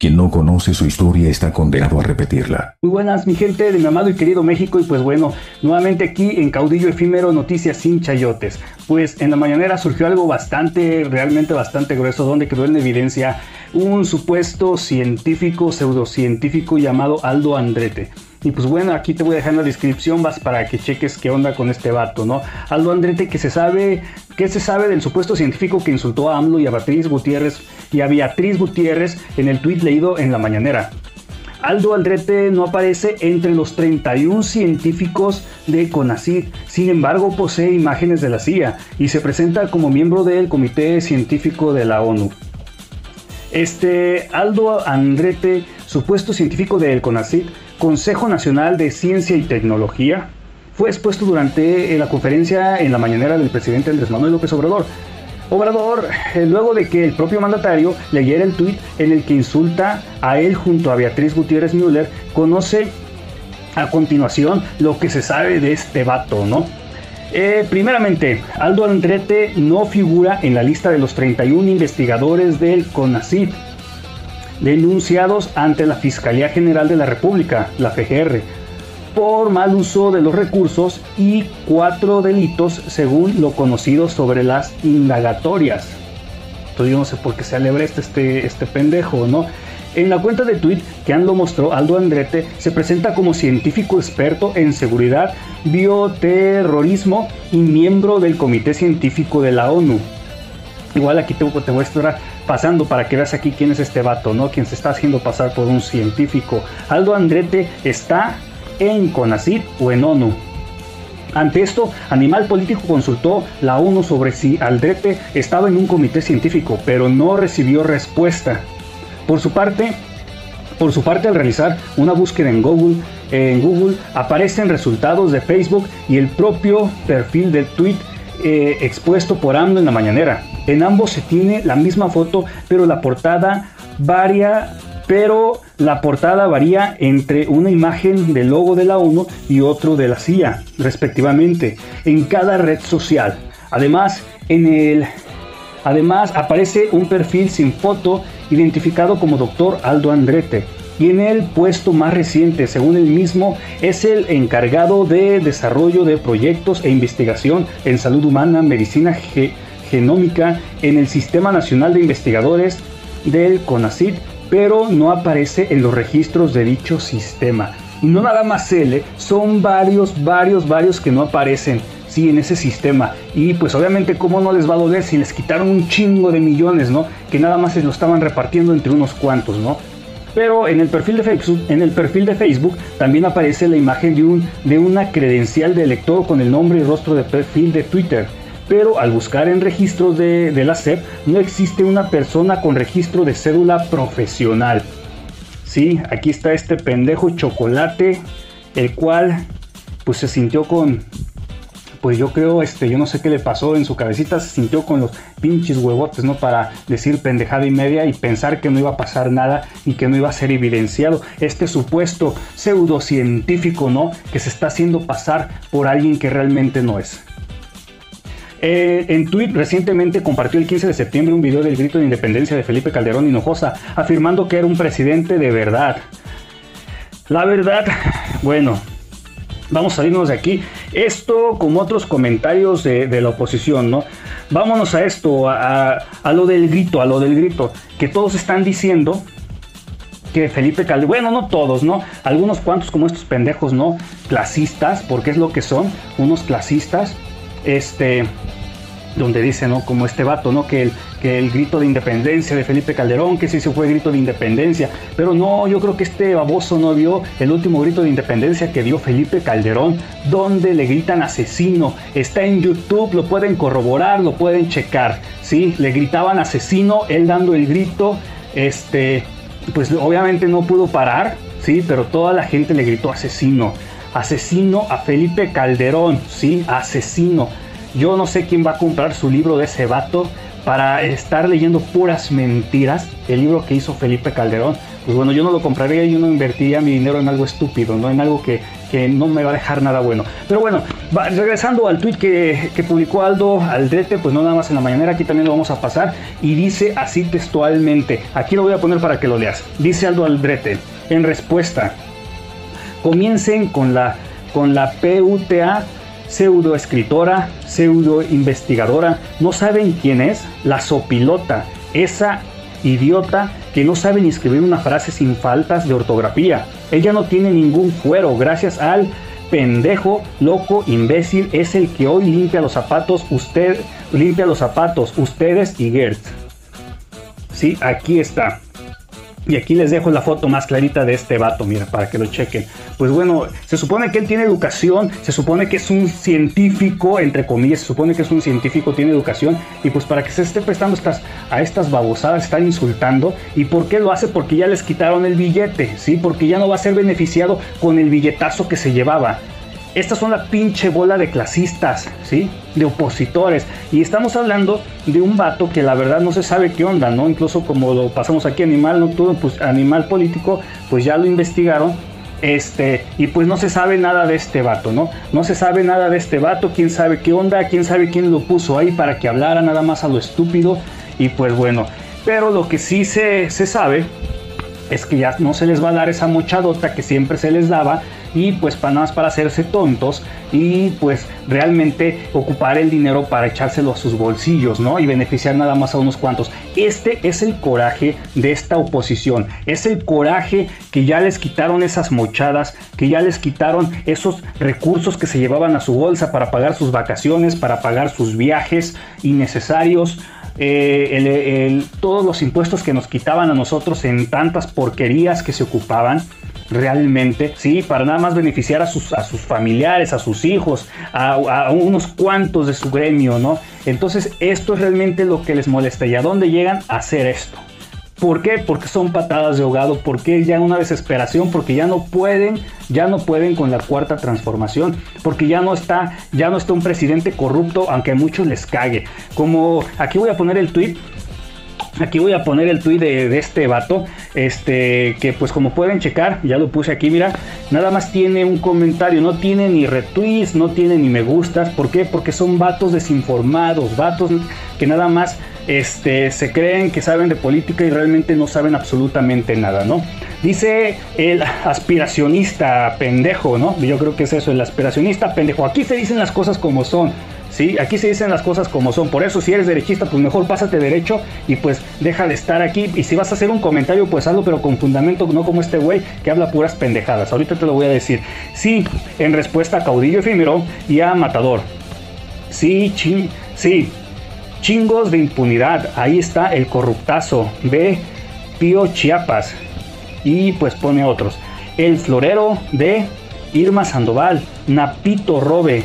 Quien no conoce su historia está condenado a repetirla. Muy buenas, mi gente de mi amado y querido México. Y pues bueno, nuevamente aquí en Caudillo Efímero, noticias sin chayotes. Pues en la mañanera surgió algo bastante, realmente bastante grueso, donde quedó en evidencia un supuesto científico, pseudocientífico llamado Aldo Andrete. Y pues bueno, aquí te voy a dejar en la descripción vas para que cheques qué onda con este vato, ¿no? Aldo Andrete, que se sabe, ¿qué se sabe del supuesto científico que insultó a AMLO y a Beatriz Gutiérrez y a Beatriz Gutiérrez en el tuit leído en la mañanera? Aldo Andrete no aparece entre los 31 científicos de CONACYT, sin embargo posee imágenes de la CIA y se presenta como miembro del Comité Científico de la ONU. Este Aldo Andrete, supuesto científico del CONACYT, Consejo Nacional de Ciencia y Tecnología, fue expuesto durante la conferencia en la mañanera del presidente Andrés Manuel López Obrador. Obrador, eh, luego de que el propio mandatario leyera el tuit en el que insulta a él junto a Beatriz Gutiérrez Müller, conoce a continuación lo que se sabe de este vato, ¿no? Eh, primeramente, Aldo Andrete no figura en la lista de los 31 investigadores del CONACYT denunciados ante la Fiscalía General de la República, la FGR, por mal uso de los recursos y cuatro delitos según lo conocido sobre las indagatorias. Entonces yo no sé por qué se alebre este, este pendejo, ¿no? En la cuenta de tweet que Ando mostró, Aldo Andrete se presenta como científico experto en seguridad, bioterrorismo y miembro del Comité Científico de la ONU. Igual aquí te, te voy a estar pasando para que veas aquí quién es este vato, ¿no? Quien se está haciendo pasar por un científico. Aldo Andrete está en CONACYT o en ONU. Ante esto, Animal Político consultó la ONU sobre si Aldrete estaba en un comité científico, pero no recibió respuesta. Por su parte, por su parte, al realizar una búsqueda en Google, en Google aparecen resultados de Facebook y el propio perfil de tweet eh, expuesto por AMLO en la mañanera. En ambos se tiene la misma foto, pero la portada varía, pero la portada varía entre una imagen del logo de la ONU y otro de la CIA, respectivamente, en cada red social. Además, en el Además, aparece un perfil sin foto identificado como Dr. Aldo Andrete. Y en el puesto más reciente, según él mismo, es el encargado de desarrollo de proyectos e investigación en salud humana, medicina genómica en el Sistema Nacional de Investigadores del CONACYT, pero no aparece en los registros de dicho sistema. Y no nada más él, ¿eh? son varios, varios, varios que no aparecen sí, en ese sistema. Y pues obviamente cómo no les va a doler si les quitaron un chingo de millones, ¿no? Que nada más se lo estaban repartiendo entre unos cuantos, ¿no? Pero en el perfil de Facebook, en el perfil de Facebook también aparece la imagen de, un, de una credencial de elector con el nombre y rostro de perfil de Twitter. Pero al buscar en registros de, de la SEP no existe una persona con registro de cédula profesional. Sí, aquí está este pendejo chocolate, el cual pues se sintió con, pues yo creo, este, yo no sé qué le pasó en su cabecita, se sintió con los pinches huevotes, ¿no? Para decir pendejada y media y pensar que no iba a pasar nada y que no iba a ser evidenciado. Este supuesto pseudocientífico, ¿no? Que se está haciendo pasar por alguien que realmente no es. Eh, en Twitter recientemente compartió el 15 de septiembre un video del grito de independencia de Felipe Calderón Hinojosa, afirmando que era un presidente de verdad. La verdad, bueno, vamos a salirnos de aquí. Esto como otros comentarios de, la oposición, ¿no? Vámonos a esto, a, lo del grito, a lo del grito, que todos están diciendo que Felipe Calderón, bueno, no todos, ¿no? Algunos cuantos como estos pendejos, ¿no? Clasistas, porque es lo que son, unos clasistas, este, donde dice, ¿no? Como este vato, ¿no? Que el, que el grito de independencia de Felipe Calderón, que sí se fue grito de independencia. Pero no, yo creo que este baboso no vio el último grito de independencia que dio Felipe Calderón, donde le gritan asesino. Está en YouTube, lo pueden corroborar, lo pueden checar. Sí, le gritaban asesino, él dando el grito. Este, pues obviamente no pudo parar, sí, pero toda la gente le gritó asesino. Asesino a Felipe Calderón, sí, asesino. Yo no sé quién va a comprar su libro de ese vato para estar leyendo puras mentiras, el libro que hizo Felipe Calderón, pues bueno, yo no lo compraría y yo no invertiría mi dinero en algo estúpido, no en algo que, no me va a dejar nada bueno. Pero bueno, regresando al tweet que, que, publicó Aldo Aldrete, pues no nada más en la mañanera, aquí también lo vamos a pasar, y dice así textualmente, aquí lo voy a poner para que lo leas, dice Aldo Aldrete, en respuesta, comiencen con la, con la PUTA pseudo escritora, pseudo investigadora, no saben quién es, la sopilota, esa idiota que no sabe ni escribir una frase sin faltas de ortografía. Ella no tiene ningún fuero gracias al pendejo, loco, imbécil, es el que hoy limpia los zapatos, usted limpia los zapatos, ustedes y Gert. Sí, aquí está. Y aquí les dejo la foto más clarita de este vato, mira, para que lo chequen. Pues bueno, se supone que él tiene educación, se supone que es un científico, entre comillas, se supone que es un científico, tiene educación, y pues para que se esté prestando estas, a estas babosadas, están insultando. ¿Y por qué lo hace? Porque ya les quitaron el billete, ¿sí? Porque ya no va a ser beneficiado con el billetazo que se llevaba. Estas son la pinche bola de clasistas, ¿sí? De opositores. Y estamos hablando de un vato que la verdad no se sabe qué onda, ¿no? Incluso como lo pasamos aquí, Animal Nocturno, pues Animal Político, pues ya lo investigaron. Este, y pues no se sabe nada de este vato, ¿no? No se sabe nada de este vato, quién sabe qué onda, quién sabe quién lo puso ahí para que hablara nada más a lo estúpido. Y pues bueno, pero lo que sí se, se sabe es que ya no se les va a dar esa mochadota que siempre se les daba y pues para nada más para hacerse tontos y pues realmente ocupar el dinero para echárselo a sus bolsillos, ¿no? Y beneficiar nada más a unos cuantos. Este es el coraje de esta oposición, es el coraje que ya les quitaron esas mochadas, que ya les quitaron esos recursos que se llevaban a su bolsa para pagar sus vacaciones, para pagar sus viajes innecesarios eh, todos los impuestos que nos quitaban a nosotros en tantas porquerías que se ocupaban realmente, sí, para nada más beneficiar a sus, a sus familiares, a sus hijos, a, unos cuantos de su gremio, ¿no? Entonces esto es realmente lo que les molesta. ¿Y a dónde llegan a hacer esto? ¿Por qué? Porque son patadas de ahogado, porque ya una desesperación, porque ya no pueden, ya no pueden con la cuarta transformación, porque ya no está, ya no está un presidente corrupto, aunque a muchos les cague. Como aquí voy a poner el tweet Aquí voy a poner el tweet de, este vato, este, que pues como pueden checar, ya lo puse aquí, mira, nada más tiene un comentario, no tiene ni retweets, no tiene ni me gustas, ¿por qué? Porque son vatos desinformados, vatos que nada más este, se creen que saben de política y realmente no saben absolutamente nada, ¿no? Dice el aspiracionista pendejo, ¿no? Yo creo que es eso, el aspiracionista pendejo. Aquí se dicen las cosas como son. ¿Sí? Aquí se dicen las cosas como son. Por eso, si eres derechista, pues mejor pásate derecho y pues deja de estar aquí. Y si vas a hacer un comentario, pues hazlo, pero con fundamento, no como este güey que habla puras pendejadas. Ahorita te lo voy a decir. Sí, en respuesta a Caudillo Efímero y a Matador. Sí, ching, sí, chingos de impunidad. Ahí está el corruptazo. Ve Pío Chiapas. Y pues pone otros. El florero de Irma Sandoval. Napito Robe.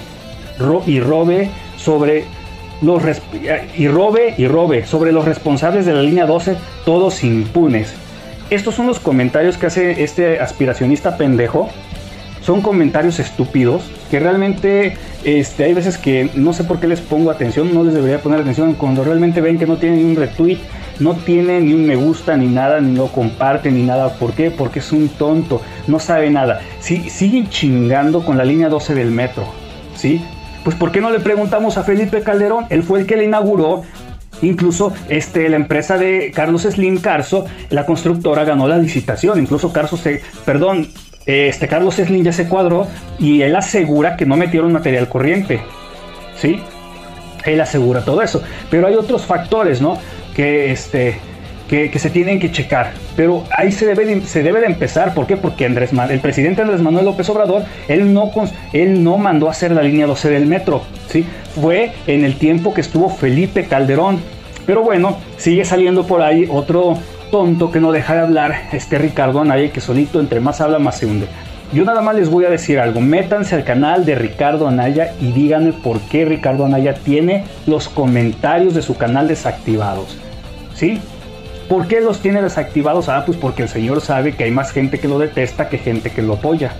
y Robe sobre los y robe y robe sobre los responsables de la línea 12, todos impunes. Estos son los comentarios que hace este aspiracionista pendejo. Son comentarios estúpidos que realmente este, hay veces que no sé por qué les pongo atención, no les debería poner atención cuando realmente ven que no tienen ni un retweet, no tiene ni un me gusta ni nada, ni lo comparten ni nada. ¿Por qué? Porque es un tonto, no sabe nada. Si, siguen chingando con la línea 12 del metro, ¿sí? Pues ¿por qué no le preguntamos a Felipe Calderón? Él fue el que le inauguró. Incluso este, la empresa de Carlos Slim Carso, la constructora, ganó la licitación. Incluso Carso se, perdón, este Carlos Slim ya se cuadró y él asegura que no metieron material corriente. ¿Sí? Él asegura todo eso. Pero hay otros factores, ¿no? Que este que, se tienen que checar. Pero ahí se debe, de, se debe de empezar. ¿Por qué? Porque Andrés, el presidente Andrés Manuel López Obrador, él no, él no mandó a hacer la línea 12 del metro. ¿sí? Fue en el tiempo que estuvo Felipe Calderón. Pero bueno, sigue saliendo por ahí otro tonto que no deja de hablar, este Ricardo Anaya, que solito entre más habla más se hunde. Yo nada más les voy a decir algo, métanse al canal de Ricardo Anaya y díganme por qué Ricardo Anaya tiene los comentarios de su canal desactivados. ¿Sí? ¿Por qué los tiene desactivados? Ah, pues porque el Señor sabe que hay más gente que lo detesta que gente que lo apoya.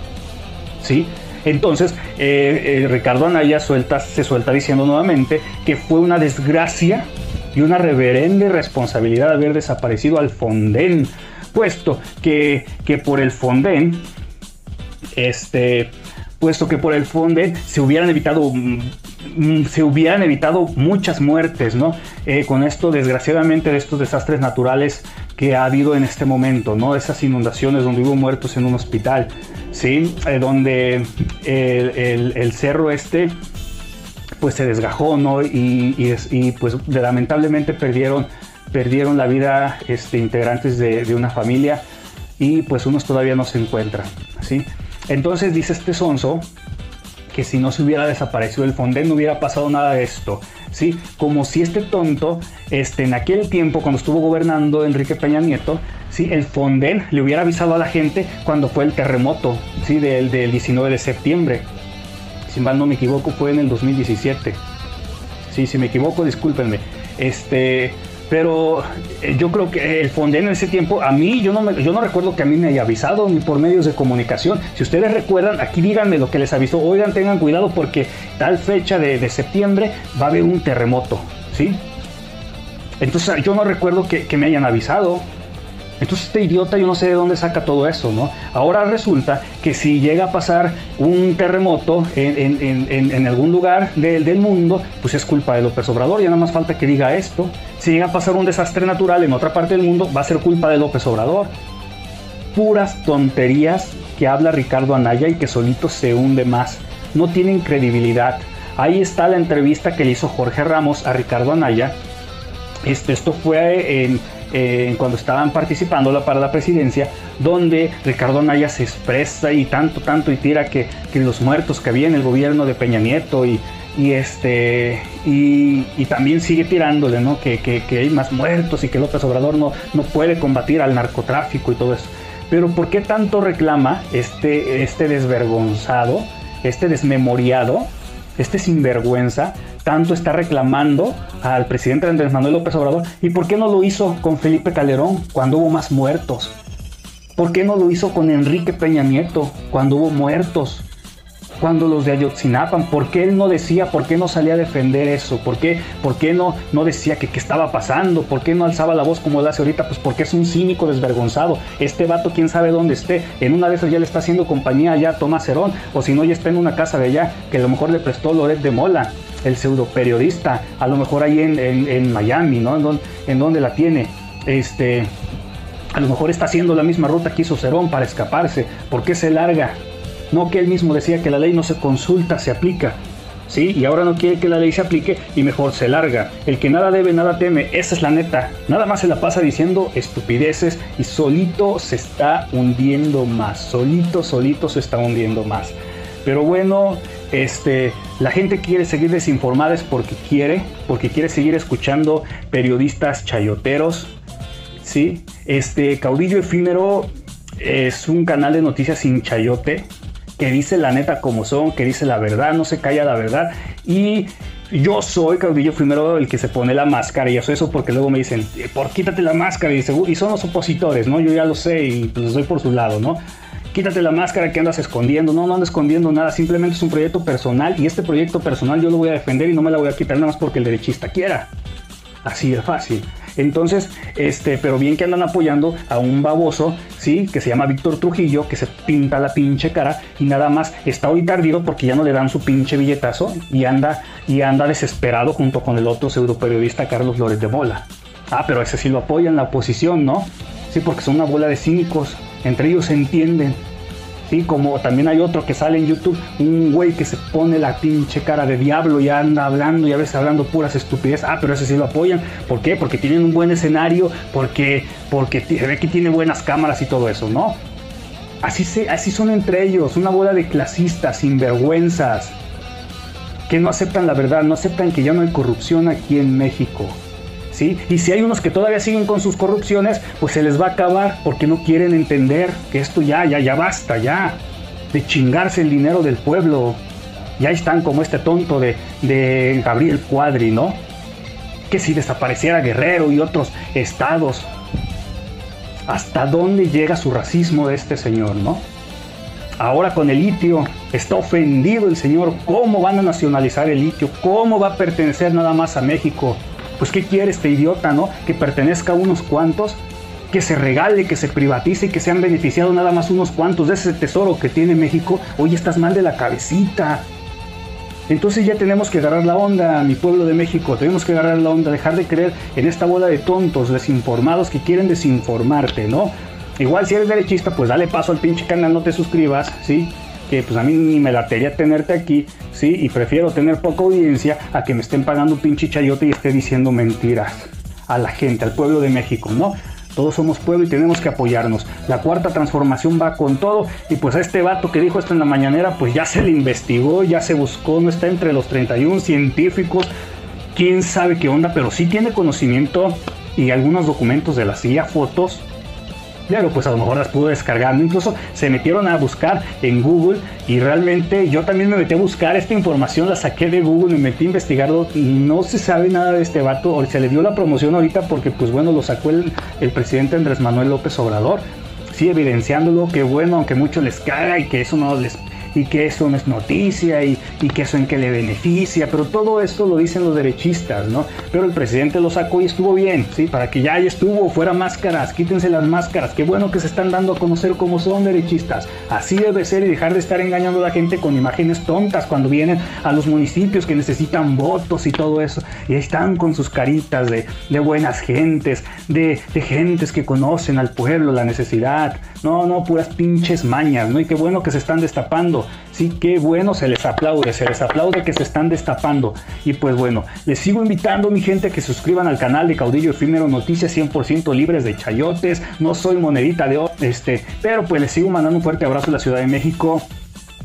¿Sí? Entonces, eh, eh, Ricardo Anaya suelta, se suelta diciendo nuevamente que fue una desgracia y una reverenda responsabilidad haber desaparecido al Fonden, puesto que, que por el Fonden, este, puesto que por el Fonden se hubieran evitado mm, se hubieran evitado muchas muertes, ¿no? Eh, con esto, desgraciadamente, de estos desastres naturales que ha habido en este momento, ¿no? Esas inundaciones donde hubo muertos en un hospital, ¿sí? Eh, donde el, cerro este, pues se desgajó, ¿no? Y, pues lamentablemente perdieron, perdieron la vida este, integrantes de, de una familia y pues unos todavía no se encuentran, ¿sí? Entonces dice este sonso que si no se hubiera desaparecido el Fonden no hubiera pasado nada de esto. ¿sí? Como si este tonto, este, en aquel tiempo, cuando estuvo gobernando Enrique Peña Nieto, ¿sí? el Fonden le hubiera avisado a la gente cuando fue el terremoto ¿sí? del, del 19 de septiembre. Si mal no me equivoco, fue en el 2017. Sí, si me equivoco, discúlpenme. Este, pero eh, yo creo que el Fonden en ese tiempo, a mí, yo no, yo no recuerdo que a mí me haya avisado ni por medios de comunicación. Si ustedes recuerdan, aquí díganme lo que les avisó. Oigan, tengan cuidado porque tal fecha de, septiembre va a haber un terremoto, ¿sí? Entonces yo no recuerdo que, que me hayan avisado. Entonces este idiota yo no sé de dónde saca todo eso, ¿no? Ahora resulta que si llega a pasar un terremoto en, algún lugar del mundo, pues es culpa de López Obrador, ya nada más falta que diga esto. Si llega a pasar un desastre natural en otra parte del mundo, va a ser culpa de López Obrador. Puras tonterías que habla Ricardo Anaya y que solito se hunde más. No tienen credibilidad. Ahí está la entrevista que le hizo Jorge Ramos a Ricardo Anaya. Este, esto fue en eh, cuando estaban participando para la presidencia, donde Ricardo Anaya se expresa y tanto, tanto y tira que, los muertos que había en el gobierno de Peña Nieto y, este y, también sigue tirándole ¿no? Que, hay más muertos y que López Obrador no, no puede combatir al narcotráfico y todo eso. Pero ¿por qué tanto reclama este, este desvergonzado, este desmemoriado, este sinvergüenza tanto está reclamando al presidente Andrés Manuel López Obrador y por qué no lo hizo con Felipe Calderón cuando hubo más muertos. ¿Por qué no lo hizo con Enrique Peña Nieto cuando hubo muertos? Cuando los de Ayotzinapan, ¿por qué él no decía, por qué no salía a defender eso? ¿Por qué, por qué no, no decía que qué estaba pasando? ¿Por qué no alzaba la voz como lo hace ahorita? Pues porque es un cínico desvergonzado. Este vato, quién sabe dónde esté. En una de esas ya le está haciendo compañía allá a Tomás Herón, o si no, ya está en una casa de allá, que a lo mejor le prestó Loret de Mola, el pseudo periodista, a lo mejor ahí en, Miami, ¿no? En, en donde la tiene. Este, a lo mejor está haciendo la misma ruta que hizo Cerón para escaparse. ¿Por qué se larga? No que él mismo decía que la ley no se consulta, se aplica. ¿Sí? Y ahora no quiere que la ley se aplique y mejor se larga. El que nada debe, nada teme. Esa es la neta. Nada más se la pasa diciendo estupideces y solito se está hundiendo más. Solito, solito se está hundiendo más. Pero bueno, este, la gente quiere seguir desinformada es porque quiere, porque quiere seguir escuchando periodistas chayoteros. ¿Sí? Este, Caudillo Efímero es un canal de noticias sin chayote que dice la neta como son, que dice la verdad, no se calla la verdad. Y yo soy caudillo primero el que se pone la máscara y eso, eso porque luego me dicen, eh, por quítate la máscara y, y son los opositores, ¿no? Yo ya lo sé y pues estoy por su lado, ¿no? Quítate la máscara que andas escondiendo, no, no ando escondiendo nada, simplemente es un proyecto personal y este proyecto personal yo lo voy a defender y no me la voy a quitar nada más porque el derechista quiera. Así de fácil. Entonces, este, pero bien que andan apoyando a un baboso, ¿sí? Que se llama Víctor Trujillo, que se pinta la pinche cara y nada más está hoy tardío porque ya no le dan su pinche billetazo y anda, y anda desesperado junto con el otro pseudo periodista Carlos Lórez de Mola. Ah, pero ese sí lo apoyan la oposición, ¿no? Sí, porque son una bola de cínicos. Entre ellos se entienden. Como también hay otro que sale en YouTube, un güey que se pone la pinche cara de diablo y anda hablando y a veces hablando puras estupidez. Ah, pero ese sí lo apoyan. ¿Por qué? Porque tienen un buen escenario, porque, porque se ve que tiene buenas cámaras y todo eso, ¿no? Así, se, así son entre ellos, una bola de clasistas, sinvergüenzas, que no aceptan la verdad, no aceptan que ya no hay corrupción aquí en México. Y si hay unos que todavía siguen con sus corrupciones, pues se les va a acabar porque no quieren entender que esto ya, ya, ya basta, ya, de chingarse el dinero del pueblo. Ya están como este tonto de, de Gabriel Cuadri, ¿no? Que si desapareciera Guerrero y otros estados, ¿hasta dónde llega su racismo de este señor, no? Ahora con el litio está ofendido el señor. ¿Cómo van a nacionalizar el litio? ¿Cómo va a pertenecer nada más a México? Pues ¿qué quiere este idiota, no? Que pertenezca a unos cuantos, que se regale, que se privatice y que sean beneficiados nada más unos cuantos de ese tesoro que tiene México. Oye, estás mal de la cabecita. Entonces ya tenemos que agarrar la onda, mi pueblo de México, tenemos que agarrar la onda, dejar de creer en esta bola de tontos, desinformados que quieren desinformarte, ¿no? Igual si eres derechista, pues dale paso al pinche canal, no te suscribas, ¿sí? Pues a mí ni me latería tenerte aquí, ¿sí? Y prefiero tener poca audiencia a que me estén pagando un pinche chayote y esté diciendo mentiras a la gente, al pueblo de México, ¿no? Todos somos pueblo y tenemos que apoyarnos. La cuarta transformación va con todo. Y pues a este vato que dijo esto en la mañanera, pues ya se le investigó, ya se buscó, no está entre los 31 científicos. Quién sabe qué onda, pero sí tiene conocimiento y algunos documentos de la CIA, fotos Claro, pues a lo mejor las pudo descargar, incluso se metieron a buscar en Google y realmente yo también me metí a buscar esta información, la saqué de Google, me metí a investigarlo, no se sabe nada de este vato, o se le dio la promoción ahorita porque pues bueno, lo sacó el, el presidente Andrés Manuel López Obrador, sí evidenciándolo, que bueno, aunque mucho les caga y que eso no les y que eso no es noticia y, que eso en qué le beneficia, pero todo esto lo dicen los derechistas, ¿no? Pero el presidente lo sacó y estuvo bien, ¿sí? Para que ya estuvo, fuera máscaras, quítense las máscaras, qué bueno que se están dando a conocer cómo son derechistas, así debe ser y dejar de estar engañando a la gente con imágenes tontas cuando vienen a los municipios que necesitan votos y todo eso, y ahí están con sus caritas de, buenas gentes, de, de gentes que conocen al pueblo, la necesidad, no, no, puras pinches mañas, ¿no? Y qué bueno que se están destapando Sí, qué bueno, se les aplaude, se les aplaude que se están destapando. Y pues bueno, les sigo invitando, mi gente, que se suscriban al canal de Caudillo Efímero Noticias 100% libres de chayotes. No soy monedita de oro, este, pero pues les sigo mandando un fuerte abrazo a la Ciudad de México.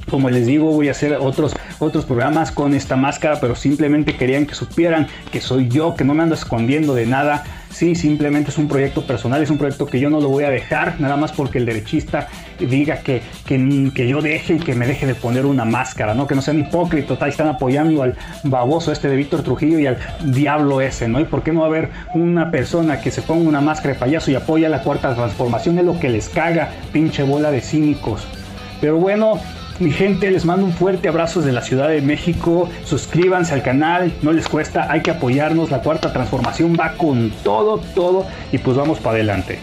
Como les digo, voy a hacer otros, otros programas con esta máscara, pero simplemente querían que supieran que soy yo, que no me ando escondiendo de nada. Sí, simplemente es un proyecto personal, es un proyecto que yo no lo voy a dejar, nada más porque el derechista diga que, que, yo deje y que me deje de poner una máscara, ¿no? Que no sean hipócritas, están apoyando al baboso este de Víctor Trujillo y al diablo ese, ¿no? ¿Y por qué no haber una persona que se ponga una máscara de payaso y apoya la cuarta transformación? Es lo que les caga, pinche bola de cínicos. Pero bueno, mi gente, les mando un fuerte abrazo desde la Ciudad de México. Suscríbanse al canal, no les cuesta, hay que apoyarnos. La cuarta transformación va con todo, todo y pues vamos para adelante.